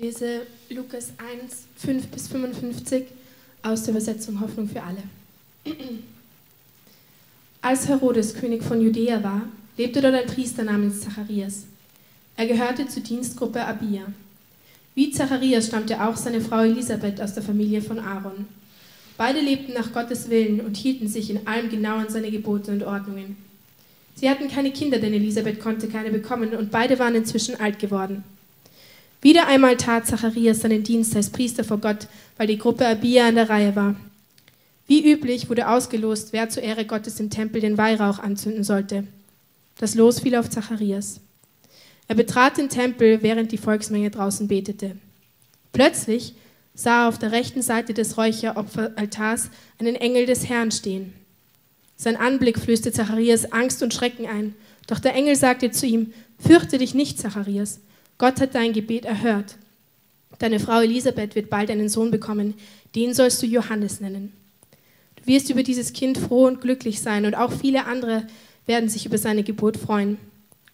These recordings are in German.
lese Lukas 1, 5 bis 55 aus der Übersetzung Hoffnung für alle. Als Herodes König von Judäa war, lebte dort ein Priester namens Zacharias. Er gehörte zur Dienstgruppe Abia. Wie Zacharias stammte auch seine Frau Elisabeth aus der Familie von Aaron. Beide lebten nach Gottes Willen und hielten sich in allem genau an seine Gebote und Ordnungen. Sie hatten keine Kinder, denn Elisabeth konnte keine bekommen und beide waren inzwischen alt geworden. Wieder einmal tat Zacharias seinen Dienst als Priester vor Gott, weil die Gruppe Abia an der Reihe war. Wie üblich wurde ausgelost, wer zur Ehre Gottes im Tempel den Weihrauch anzünden sollte. Das Los fiel auf Zacharias. Er betrat den Tempel, während die Volksmenge draußen betete. Plötzlich sah er auf der rechten Seite des Räucheropferaltars einen Engel des Herrn stehen. Sein Anblick flößte Zacharias Angst und Schrecken ein. Doch der Engel sagte zu ihm: Fürchte dich nicht, Zacharias. Gott hat dein Gebet erhört. Deine Frau Elisabeth wird bald einen Sohn bekommen, den sollst du Johannes nennen. Du wirst über dieses Kind froh und glücklich sein und auch viele andere werden sich über seine Geburt freuen.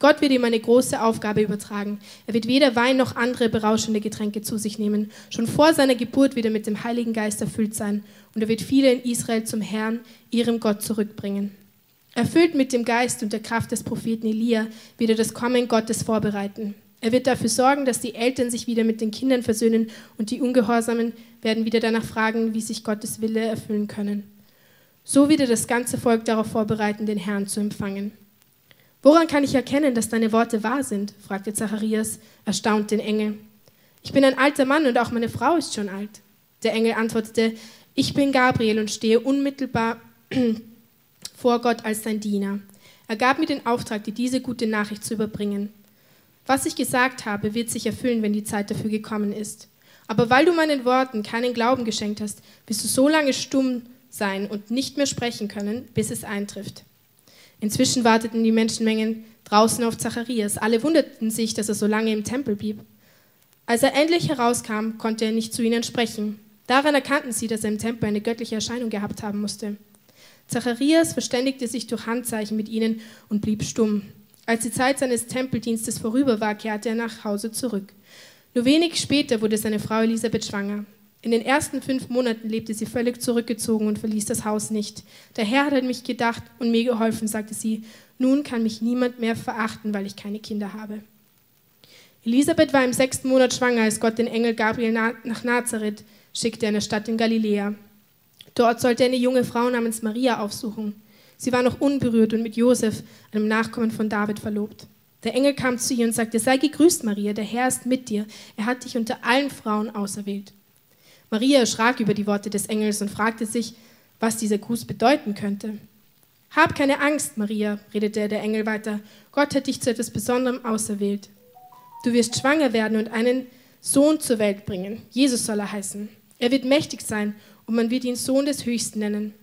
Gott wird ihm eine große Aufgabe übertragen. Er wird weder Wein noch andere berauschende Getränke zu sich nehmen. Schon vor seiner Geburt wird er mit dem Heiligen Geist erfüllt sein und er wird viele in Israel zum Herrn, ihrem Gott, zurückbringen. Erfüllt mit dem Geist und der Kraft des Propheten Elia wird er das Kommen Gottes vorbereiten. Er wird dafür sorgen, dass die Eltern sich wieder mit den Kindern versöhnen und die Ungehorsamen werden wieder danach fragen, wie sich Gottes Wille erfüllen können. So wird er das ganze Volk darauf vorbereiten, den Herrn zu empfangen. Woran kann ich erkennen, dass deine Worte wahr sind? fragte Zacharias, erstaunt den Engel. Ich bin ein alter Mann und auch meine Frau ist schon alt. Der Engel antwortete, ich bin Gabriel und stehe unmittelbar vor Gott als dein Diener. Er gab mir den Auftrag, dir diese gute Nachricht zu überbringen. Was ich gesagt habe, wird sich erfüllen, wenn die Zeit dafür gekommen ist. Aber weil du meinen Worten keinen Glauben geschenkt hast, wirst du so lange stumm sein und nicht mehr sprechen können, bis es eintrifft. Inzwischen warteten die Menschenmengen draußen auf Zacharias. Alle wunderten sich, dass er so lange im Tempel blieb. Als er endlich herauskam, konnte er nicht zu ihnen sprechen. Daran erkannten sie, dass er im Tempel eine göttliche Erscheinung gehabt haben musste. Zacharias verständigte sich durch Handzeichen mit ihnen und blieb stumm. Als die Zeit seines Tempeldienstes vorüber war, kehrte er nach Hause zurück. Nur wenig später wurde seine Frau Elisabeth schwanger. In den ersten fünf Monaten lebte sie völlig zurückgezogen und verließ das Haus nicht. Der Herr hat an mich gedacht und mir geholfen, sagte sie. Nun kann mich niemand mehr verachten, weil ich keine Kinder habe. Elisabeth war im sechsten Monat schwanger, als Gott den Engel Gabriel nach Nazareth schickte, einer Stadt in Galiläa. Dort sollte er eine junge Frau namens Maria aufsuchen. Sie war noch unberührt und mit Josef, einem Nachkommen von David, verlobt. Der Engel kam zu ihr und sagte, sei gegrüßt, Maria, der Herr ist mit dir. Er hat dich unter allen Frauen auserwählt. Maria erschrak über die Worte des Engels und fragte sich, was dieser Gruß bedeuten könnte. Hab keine Angst, Maria, redete der Engel weiter. Gott hat dich zu etwas Besonderem auserwählt. Du wirst schwanger werden und einen Sohn zur Welt bringen. Jesus soll er heißen. Er wird mächtig sein und man wird ihn Sohn des Höchsten nennen.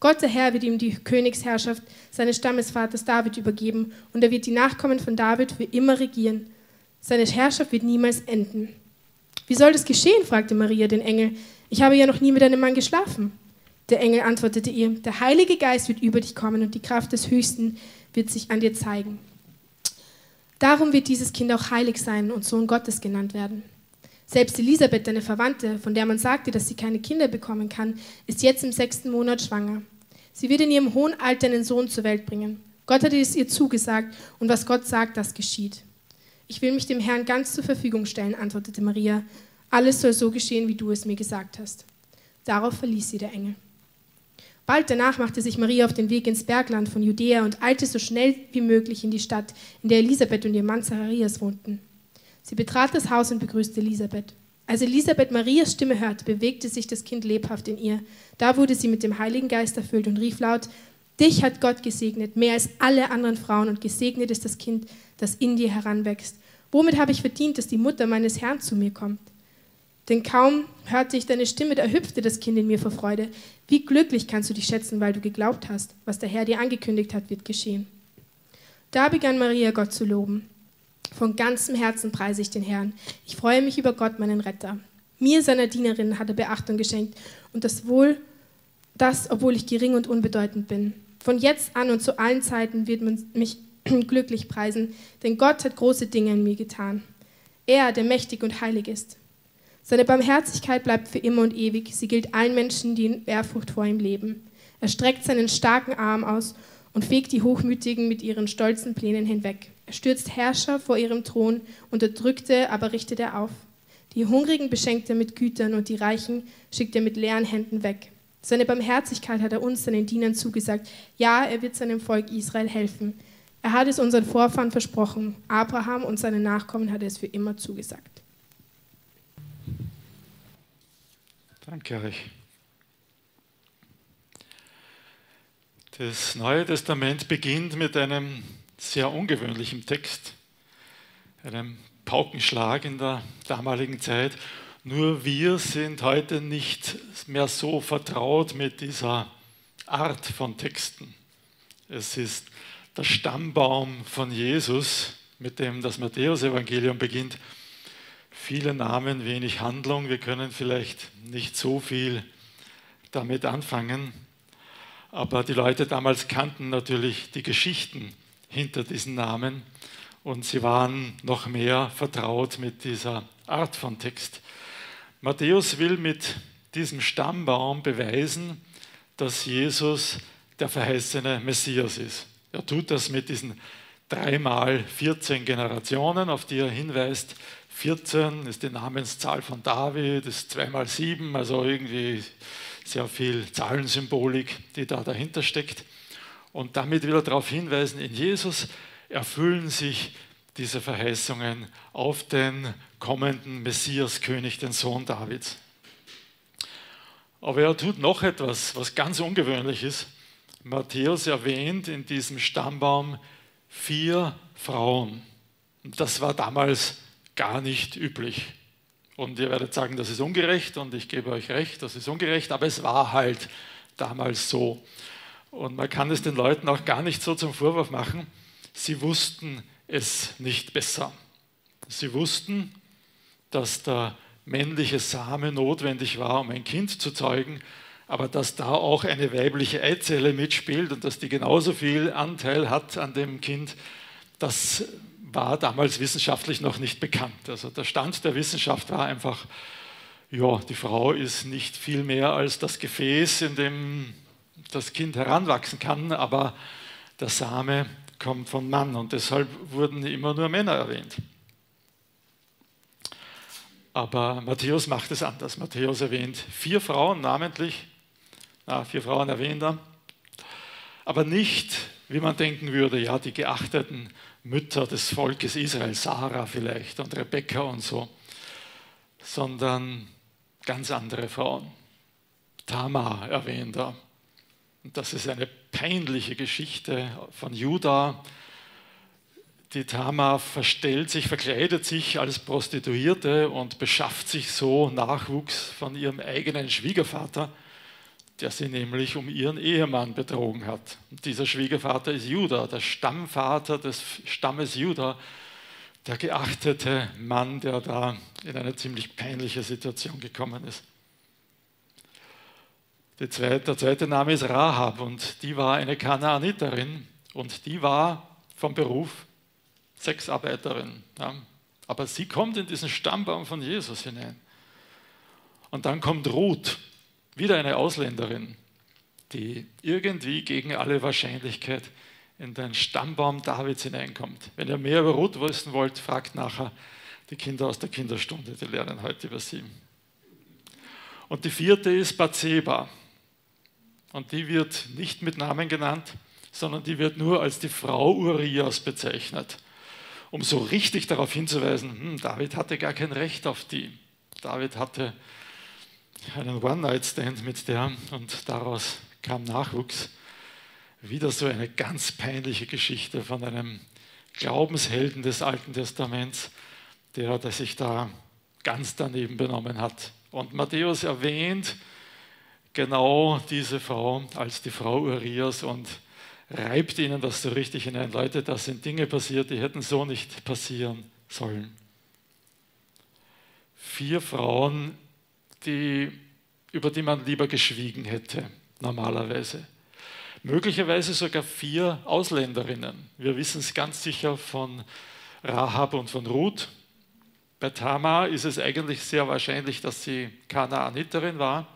Gott der Herr wird ihm die Königsherrschaft seines Stammesvaters David übergeben und er wird die Nachkommen von David für immer regieren. Seine Herrschaft wird niemals enden. Wie soll das geschehen? fragte Maria den Engel. Ich habe ja noch nie mit einem Mann geschlafen. Der Engel antwortete ihr, der Heilige Geist wird über dich kommen und die Kraft des Höchsten wird sich an dir zeigen. Darum wird dieses Kind auch heilig sein und Sohn Gottes genannt werden. Selbst Elisabeth, deine Verwandte, von der man sagte, dass sie keine Kinder bekommen kann, ist jetzt im sechsten Monat schwanger. Sie wird in ihrem hohen Alter einen Sohn zur Welt bringen. Gott hat es ihr zugesagt und was Gott sagt, das geschieht. Ich will mich dem Herrn ganz zur Verfügung stellen, antwortete Maria. Alles soll so geschehen, wie du es mir gesagt hast. Darauf verließ sie der Engel. Bald danach machte sich Maria auf den Weg ins Bergland von Judäa und eilte so schnell wie möglich in die Stadt, in der Elisabeth und ihr Mann Zacharias wohnten. Sie betrat das Haus und begrüßte Elisabeth. Als Elisabeth Marias Stimme hörte, bewegte sich das Kind lebhaft in ihr. Da wurde sie mit dem Heiligen Geist erfüllt und rief laut, Dich hat Gott gesegnet, mehr als alle anderen Frauen, und gesegnet ist das Kind, das in dir heranwächst. Womit habe ich verdient, dass die Mutter meines Herrn zu mir kommt? Denn kaum hörte ich deine Stimme, da hüpfte das Kind in mir vor Freude. Wie glücklich kannst du dich schätzen, weil du geglaubt hast, was der Herr dir angekündigt hat, wird geschehen. Da begann Maria Gott zu loben. Von ganzem Herzen preise ich den Herrn. Ich freue mich über Gott, meinen Retter. Mir, seiner Dienerin, hat er Beachtung geschenkt und das wohl, das, obwohl ich gering und unbedeutend bin. Von jetzt an und zu allen Zeiten wird man mich glücklich preisen, denn Gott hat große Dinge in mir getan. Er, der mächtig und heilig ist. Seine Barmherzigkeit bleibt für immer und ewig. Sie gilt allen Menschen, die in Ehrfurcht vor ihm leben. Er streckt seinen starken Arm aus und fegt die Hochmütigen mit ihren stolzen Plänen hinweg. Er stürzt Herrscher vor ihrem Thron, Unterdrückte aber richtet er auf. Die Hungrigen beschenkt er mit Gütern und die Reichen schickt er mit leeren Händen weg. Seine Barmherzigkeit hat er uns, seinen Dienern, zugesagt. Ja, er wird seinem Volk Israel helfen. Er hat es unseren Vorfahren versprochen. Abraham und seinen Nachkommen hat er es für immer zugesagt. Danke euch. Das Neue Testament beginnt mit einem sehr ungewöhnlichen Text, einem Paukenschlag in der damaligen Zeit. Nur wir sind heute nicht mehr so vertraut mit dieser Art von Texten. Es ist der Stammbaum von Jesus, mit dem das Matthäusevangelium beginnt. Viele Namen, wenig Handlung. Wir können vielleicht nicht so viel damit anfangen. Aber die Leute damals kannten natürlich die Geschichten hinter diesen Namen und sie waren noch mehr vertraut mit dieser Art von Text. Matthäus will mit diesem Stammbaum beweisen, dass Jesus der verheißene Messias ist. Er tut das mit diesen dreimal 14 Generationen, auf die er hinweist. 14 ist die Namenszahl von David, ist zweimal sieben, also irgendwie sehr viel Zahlensymbolik, die da dahinter steckt. Und damit will er darauf hinweisen, in Jesus erfüllen sich diese Verheißungen auf den kommenden Messiaskönig, den Sohn Davids. Aber er tut noch etwas, was ganz ungewöhnlich ist. Matthäus erwähnt in diesem Stammbaum vier Frauen. Das war damals gar nicht üblich. Und ihr werdet sagen, das ist ungerecht und ich gebe euch recht, das ist ungerecht, aber es war halt damals so. Und man kann es den Leuten auch gar nicht so zum Vorwurf machen. Sie wussten es nicht besser. Sie wussten, dass der männliche Same notwendig war, um ein Kind zu zeugen, aber dass da auch eine weibliche Eizelle mitspielt und dass die genauso viel Anteil hat an dem Kind, das war damals wissenschaftlich noch nicht bekannt. Also der Stand der Wissenschaft war einfach, ja, die Frau ist nicht viel mehr als das Gefäß, in dem das Kind heranwachsen kann, aber der Same kommt vom Mann und deshalb wurden immer nur Männer erwähnt. Aber Matthäus macht es anders. Matthäus erwähnt vier Frauen namentlich, na, vier Frauen erwähnt er, aber nicht, wie man denken würde, ja, die geachteten Mütter des Volkes Israel, Sarah vielleicht und Rebekka und so, sondern ganz andere Frauen. Tamar erwähnt er. Das ist eine peinliche Geschichte von Judah. Die Tamar verstellt sich, verkleidet sich als Prostituierte und beschafft sich so Nachwuchs von ihrem eigenen Schwiegervater der sie nämlich um ihren Ehemann betrogen hat. Und dieser Schwiegervater ist Judah, der Stammvater des Stammes Judah, der geachtete Mann, der da in eine ziemlich peinliche Situation gekommen ist. Zweite, der zweite Name ist Rahab und die war eine Kanaaniterin und die war vom Beruf Sexarbeiterin. Ja. Aber sie kommt in diesen Stammbaum von Jesus hinein. Und dann kommt Ruth. Wieder eine Ausländerin, die irgendwie gegen alle Wahrscheinlichkeit in den Stammbaum Davids hineinkommt. Wenn ihr mehr über Ruth wissen wollt, fragt nachher die Kinder aus der Kinderstunde, die lernen heute über sie. Und die vierte ist Bathseba. Und die wird nicht mit Namen genannt, sondern die wird nur als die Frau Urias bezeichnet, um so richtig darauf hinzuweisen, hm, David hatte gar kein Recht auf die. David hatte einen One-Night-Stand mit der und daraus kam Nachwuchs. Wieder so eine ganz peinliche Geschichte von einem Glaubenshelden des Alten Testaments, der, der sich da ganz daneben benommen hat. Und Matthäus erwähnt genau diese Frau als die Frau Urias und reibt ihnen das so richtig hinein. Leute, da sind Dinge passiert, die hätten so nicht passieren sollen. Vier Frauen die, über die man lieber geschwiegen hätte, normalerweise. Möglicherweise sogar vier Ausländerinnen. Wir wissen es ganz sicher von Rahab und von Ruth. Bei Tamar ist es eigentlich sehr wahrscheinlich, dass sie Kanaaniterin war.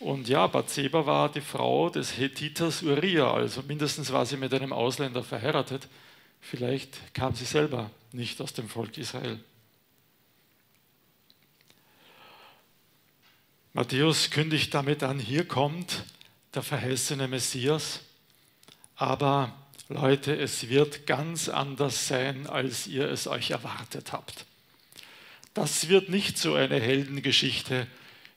Und ja, Bathseba war die Frau des Hethiters Uriah, also mindestens war sie mit einem Ausländer verheiratet. Vielleicht kam sie selber nicht aus dem Volk Israel. Matthäus kündigt damit an, hier kommt der verheißene Messias, aber Leute, es wird ganz anders sein, als ihr es euch erwartet habt. Das wird nicht so eine Heldengeschichte,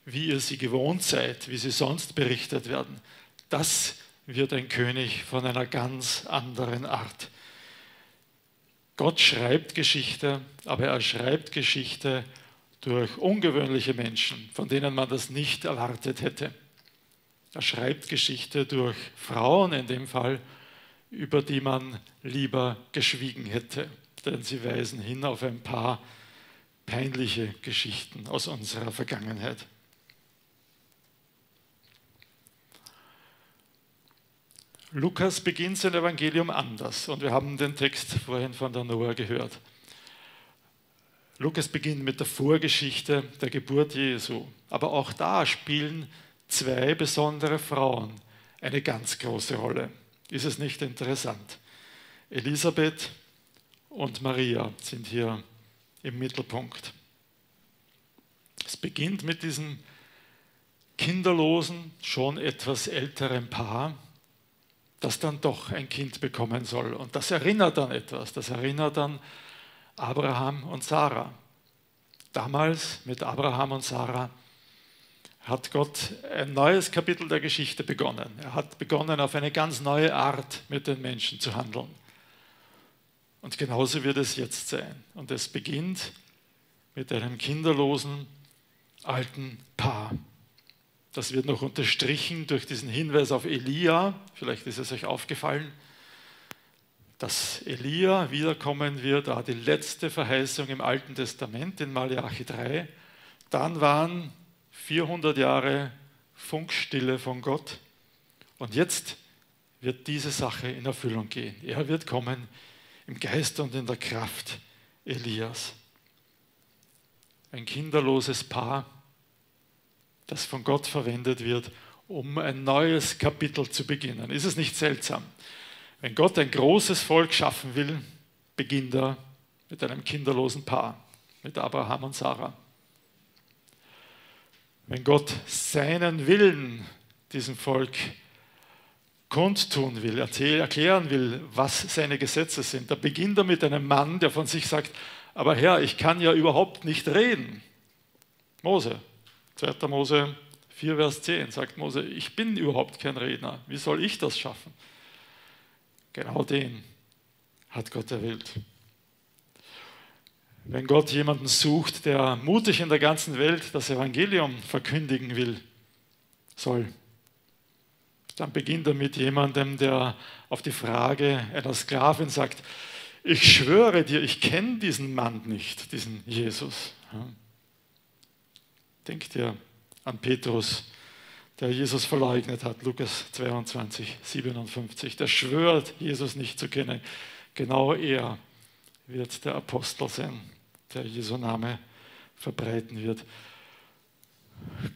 wie ihr sie gewohnt seid, wie sie sonst berichtet werden. Das wird ein König von einer ganz anderen Art. Gott schreibt Geschichte, aber er schreibt Geschichte durch ungewöhnliche Menschen, von denen man das nicht erwartet hätte. Er schreibt Geschichte durch Frauen in dem Fall, über die man lieber geschwiegen hätte, denn sie weisen hin auf ein paar peinliche Geschichten aus unserer Vergangenheit. Lukas beginnt sein Evangelium anders und wir haben den Text vorhin von der Noah gehört. Lukas beginnt mit der Vorgeschichte der Geburt Jesu. Aber auch da spielen zwei besondere Frauen eine ganz große Rolle. Ist es nicht interessant? Elisabeth und Maria sind hier im Mittelpunkt. Es beginnt mit diesem kinderlosen, schon etwas älteren Paar, das dann doch ein Kind bekommen soll. Und das erinnert an etwas. Das erinnert an Abraham und Sarah. Damals mit Abraham und Sarah hat Gott ein neues Kapitel der Geschichte begonnen. Er hat begonnen, auf eine ganz neue Art mit den Menschen zu handeln. Und genauso wird es jetzt sein. Und es beginnt mit einem kinderlosen alten Paar. Das wird noch unterstrichen durch diesen Hinweis auf Elia. Vielleicht ist es euch aufgefallen dass Elia wiederkommen wird, war die letzte Verheißung im Alten Testament in Malachi 3. Dann waren 400 Jahre Funkstille von Gott und jetzt wird diese Sache in Erfüllung gehen. Er wird kommen im Geist und in der Kraft Elias. Ein kinderloses Paar, das von Gott verwendet wird, um ein neues Kapitel zu beginnen. Ist es nicht seltsam? Wenn Gott ein großes Volk schaffen will, beginnt er mit einem kinderlosen Paar, mit Abraham und Sarah. Wenn Gott seinen Willen diesem Volk kundtun will, erklären will, was seine Gesetze sind, da beginnt er mit einem Mann, der von sich sagt, aber Herr, ich kann ja überhaupt nicht reden. Mose, 2. Mose 4, Vers 10 sagt Mose, ich bin überhaupt kein Redner. Wie soll ich das schaffen? Genau den hat Gott erwählt. Wenn Gott jemanden sucht, der mutig in der ganzen Welt das Evangelium verkündigen will, soll, dann beginnt er mit jemandem, der auf die Frage einer Sklavin sagt, ich schwöre dir, ich kenne diesen Mann nicht, diesen Jesus. Denkt ihr an Petrus, der Jesus verleugnet hat, Lukas 22, 57. Der schwört, Jesus nicht zu kennen. Genau er wird der Apostel sein, der Jesu Name verbreiten wird.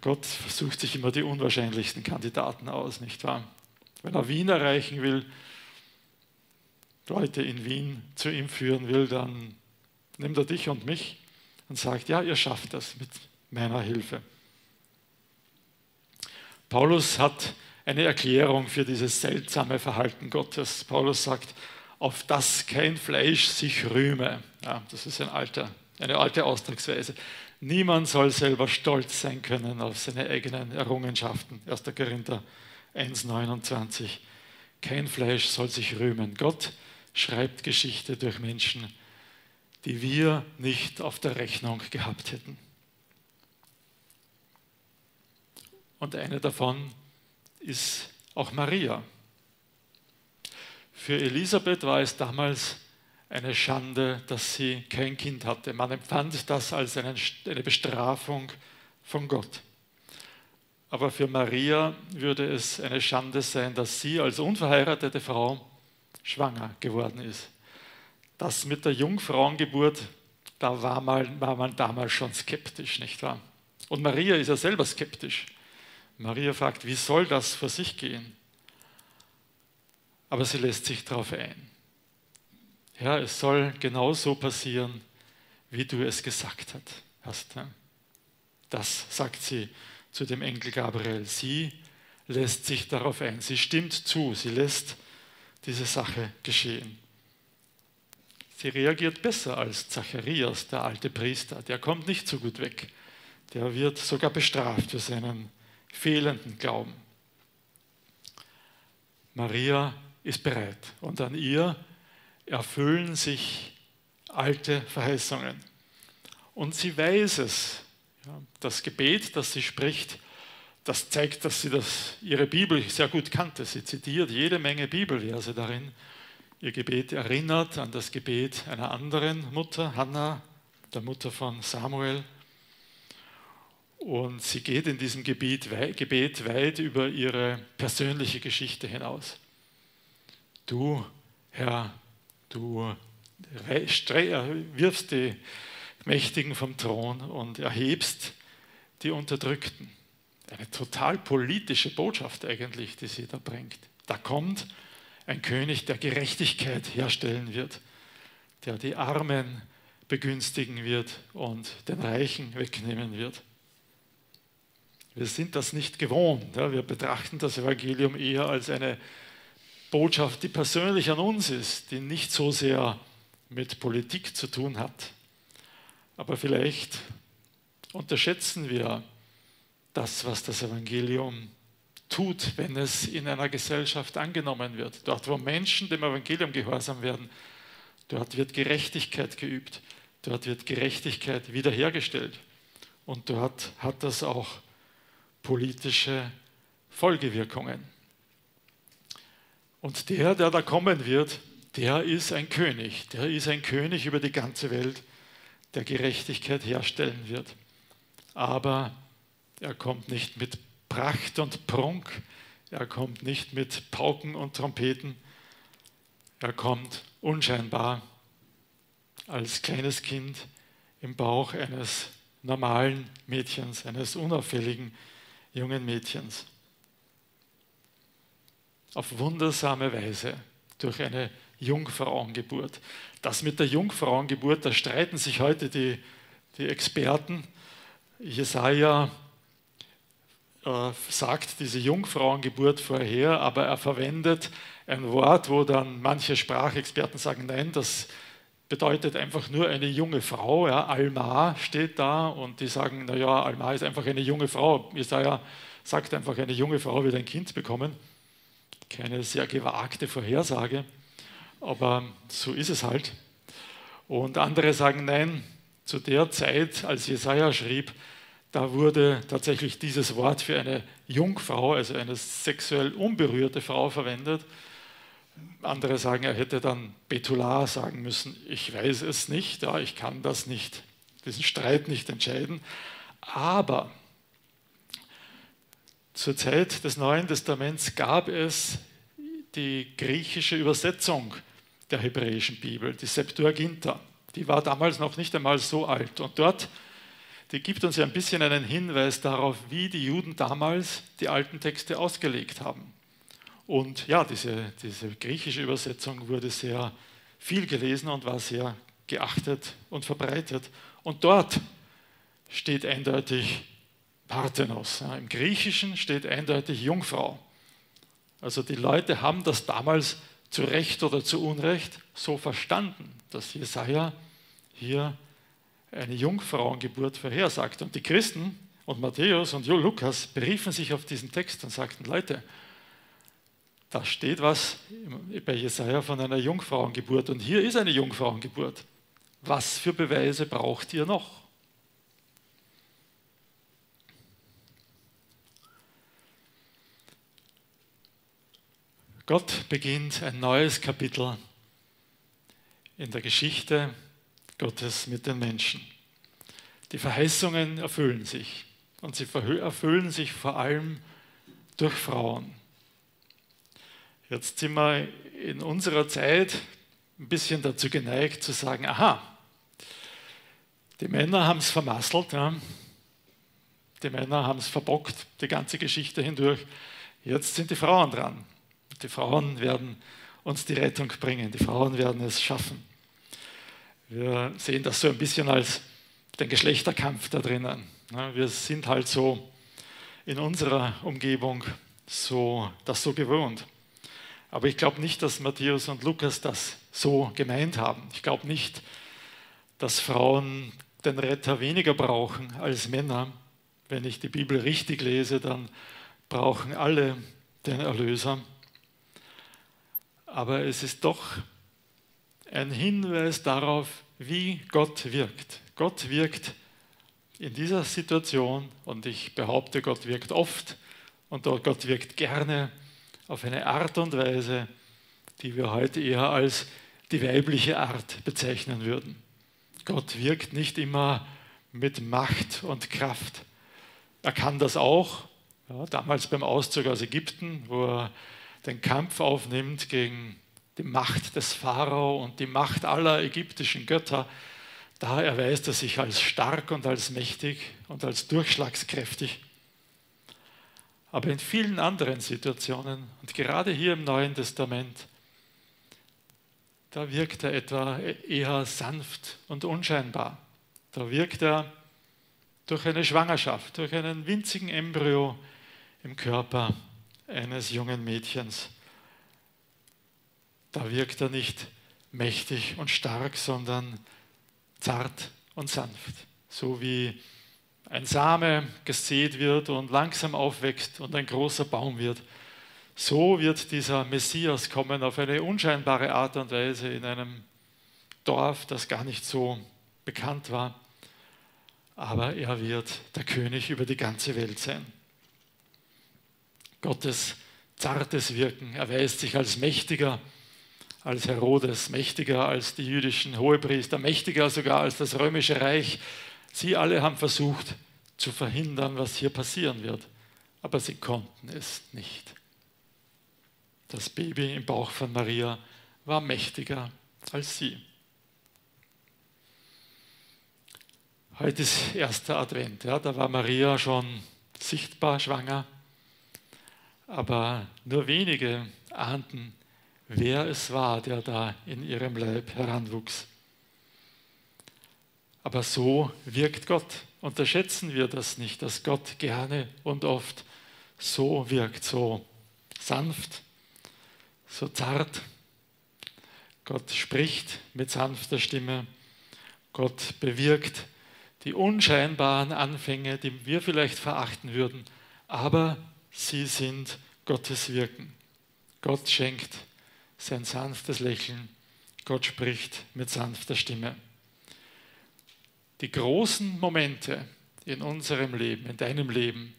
Gott versucht sich immer die unwahrscheinlichsten Kandidaten aus, nicht wahr? Wenn er Wien erreichen will, Leute in Wien zu ihm führen will, dann nimmt er dich und mich und sagt, ja, ihr schafft das mit meiner Hilfe. Paulus hat eine Erklärung für dieses seltsame Verhalten Gottes. Paulus sagt, auf das kein Fleisch sich rühme. Ja, das ist ein alter, eine alte Ausdrucksweise. Niemand soll selber stolz sein können auf seine eigenen Errungenschaften. 1. Korinther 1,29. Kein Fleisch soll sich rühmen. Gott schreibt Geschichte durch Menschen, die wir nicht auf der Rechnung gehabt hätten. Und eine davon ist auch Maria. Für Elisabeth war es damals eine Schande, dass sie kein Kind hatte. Man empfand das als eine Bestrafung von Gott. Aber für Maria würde es eine Schande sein, dass sie als unverheiratete Frau schwanger geworden ist. Das mit der Jungfrauengeburt da war, mal, war man damals schon skeptisch, nicht wahr? Und Maria ist ja selber skeptisch. Maria fragt, wie soll das vor sich gehen? Aber sie lässt sich darauf ein. Ja, es soll genauso passieren, wie du es gesagt hast. Das sagt sie zu dem Enkel Gabriel. Sie lässt sich darauf ein. Sie stimmt zu. Sie lässt diese Sache geschehen. Sie reagiert besser als Zacharias, der alte Priester. Der kommt nicht so gut weg. Der wird sogar bestraft für seinen fehlenden Glauben. Maria ist bereit und an ihr erfüllen sich alte Verheißungen. Und sie weiß es. Das Gebet, das sie spricht, das zeigt, dass sie das, ihre Bibel sehr gut kannte. Sie zitiert jede Menge Bibelverse darin. Ihr Gebet erinnert an das Gebet einer anderen Mutter, Hannah, der Mutter von Samuel. Und sie geht in diesem Gebet, weit über ihre persönliche Geschichte hinaus. Du, Herr, du wirfst die Mächtigen vom Thron und erhebst die Unterdrückten. Eine total politische Botschaft eigentlich, die sie da bringt. Da kommt ein König, der Gerechtigkeit herstellen wird, der die Armen begünstigen wird und den Reichen wegnehmen wird. Wir sind das nicht gewohnt. Wir betrachten das Evangelium eher als eine Botschaft, die persönlich an uns ist, die nicht so sehr mit Politik zu tun hat. Aber vielleicht unterschätzen wir das, was das Evangelium tut, wenn es in einer Gesellschaft angenommen wird. Dort, wo Menschen dem Evangelium gehorsam werden, dort wird Gerechtigkeit geübt, dort wird Gerechtigkeit wiederhergestellt. Und dort hat das auch politische Folgewirkungen. Und der, der da kommen wird, der ist ein König, der ist ein König über die ganze Welt, der Gerechtigkeit herstellen wird. Aber er kommt nicht mit Pracht und Prunk, er kommt nicht mit Pauken und Trompeten, er kommt unscheinbar als kleines Kind im Bauch eines normalen Mädchens, eines unauffälligen jungen Mädchens. Auf wundersame Weise durch eine Jungfrauengeburt. Das mit der Jungfrauengeburt, da streiten sich heute die, die Experten. Jesaja äh, sagt diese Jungfrauengeburt vorher, aber er verwendet ein Wort, wo dann manche Sprachexperten sagen, nein, das bedeutet einfach nur eine junge Frau. Ja, Alma steht da und die sagen, naja, Alma ist einfach eine junge Frau. Jesaja sagt einfach, eine junge Frau wird ein Kind bekommen. Keine sehr gewagte Vorhersage, aber so ist es halt. Und andere sagen, nein, zu der Zeit, als Jesaja schrieb, da wurde tatsächlich dieses Wort für eine Jungfrau, also eine sexuell unberührte Frau verwendet. Andere sagen, er hätte dann Betular sagen müssen. Ich weiß es nicht, ja, ich kann das nicht, diesen Streit nicht entscheiden. Aber zur Zeit des Neuen Testaments gab es die griechische Übersetzung der hebräischen Bibel, die Septuaginta. Die war damals noch nicht einmal so alt. Und dort, die gibt uns ja ein bisschen einen Hinweis darauf, wie die Juden damals die alten Texte ausgelegt haben. Und ja, diese, diese griechische Übersetzung wurde sehr viel gelesen und war sehr geachtet und verbreitet. Und dort steht eindeutig Parthenos. Ja, Im Griechischen steht eindeutig Jungfrau. Also die Leute haben das damals zu Recht oder zu Unrecht so verstanden, dass Jesaja hier eine Jungfrauengeburt vorhersagt. Und die Christen und Matthäus und Lukas beriefen sich auf diesen Text und sagten: Leute, da steht was bei Jesaja von einer Jungfrauengeburt und hier ist eine Jungfrauengeburt. Was für Beweise braucht ihr noch? Gott beginnt ein neues Kapitel in der Geschichte Gottes mit den Menschen. Die Verheißungen erfüllen sich und sie erfüllen sich vor allem durch Frauen. Jetzt sind wir in unserer Zeit ein bisschen dazu geneigt zu sagen, aha, Die Männer haben es vermasselt, ja. die Männer haben es verbockt, die ganze Geschichte hindurch. Jetzt sind die Frauen dran. Die Frauen werden uns die Rettung bringen, die Frauen werden es schaffen. Wir sehen das so ein bisschen als den Geschlechterkampf da drinnen. Wir sind halt so in unserer Umgebung so, das so gewohnt. Aber ich glaube nicht, dass Matthäus und Lukas das so gemeint haben. Ich glaube nicht, dass Frauen den Retter weniger brauchen als Männer. Wenn ich die Bibel richtig lese, dann brauchen alle den Erlöser. Aber es ist doch ein Hinweis darauf, wie Gott wirkt. Gott wirkt in dieser Situation und ich behaupte, Gott wirkt oft und Gott wirkt gerne auf eine Art und Weise, die wir heute eher als die weibliche Art bezeichnen würden. Gott wirkt nicht immer mit Macht und Kraft. Er kann das auch, ja, damals beim Auszug aus Ägypten, wo er den Kampf aufnimmt gegen die Macht des Pharao und die Macht aller ägyptischen Götter. Da erweist er sich als stark und als mächtig und als durchschlagskräftig. Aber in vielen anderen Situationen und gerade hier im Neuen Testament, da wirkt er etwa eher sanft und unscheinbar. Da wirkt er durch eine Schwangerschaft, durch einen winzigen Embryo im Körper eines jungen Mädchens. Da wirkt er nicht mächtig und stark, sondern zart und sanft, so wie ein Same gesät wird und langsam aufwächst und ein großer Baum wird. So wird dieser Messias kommen auf eine unscheinbare Art und Weise in einem Dorf, das gar nicht so bekannt war. Aber er wird der König über die ganze Welt sein. Gottes zartes Wirken erweist sich als mächtiger, als Herodes, mächtiger als die jüdischen Hohepriester, mächtiger sogar als das römische Reich, Sie alle haben versucht zu verhindern, was hier passieren wird, aber sie konnten es nicht. Das Baby im Bauch von Maria war mächtiger als sie. Heute ist erster Advent, ja, da war Maria schon sichtbar schwanger, aber nur wenige ahnten, wer es war, der da in ihrem Leib heranwuchs. Aber so wirkt Gott. Unterschätzen wir das nicht, dass Gott gerne und oft so wirkt, so sanft, so zart. Gott spricht mit sanfter Stimme. Gott bewirkt die unscheinbaren Anfänge, die wir vielleicht verachten würden, aber sie sind Gottes Wirken. Gott schenkt sein sanftes Lächeln. Gott spricht mit sanfter Stimme. Die großen Momente in unserem Leben, in deinem Leben,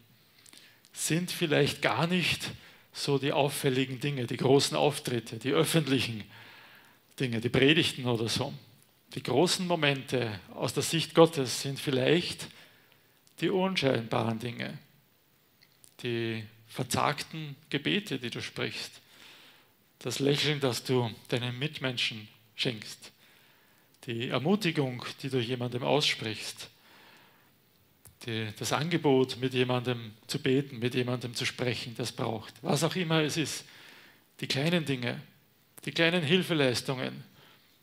sind vielleicht gar nicht so die auffälligen Dinge, die großen Auftritte, die öffentlichen Dinge, die Predigten oder so. Die großen Momente aus der Sicht Gottes sind vielleicht die unscheinbaren Dinge, die verzagten Gebete, die du sprichst, das Lächeln, das du deinen Mitmenschen schenkst, die Ermutigung, die du jemandem aussprichst, die, das Angebot, mit jemandem zu beten, mit jemandem zu sprechen, das braucht. Was auch immer es ist. Die kleinen Dinge, die kleinen Hilfeleistungen,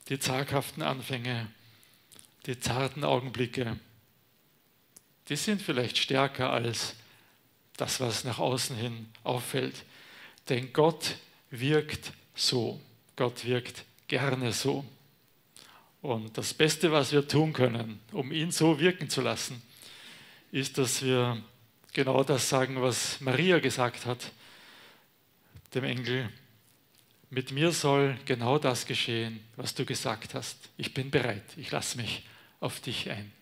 die zaghaften Anfänge, die zarten Augenblicke, die sind vielleicht stärker als das, was nach außen hin auffällt. Denn Gott wirkt so. Gott wirkt gerne so. Und das Beste, was wir tun können, um ihn so wirken zu lassen, ist, dass wir genau das sagen, was Maria gesagt hat, dem Engel. Mit mir soll genau das geschehen, was du gesagt hast. Ich bin bereit. Ich lasse mich auf dich ein.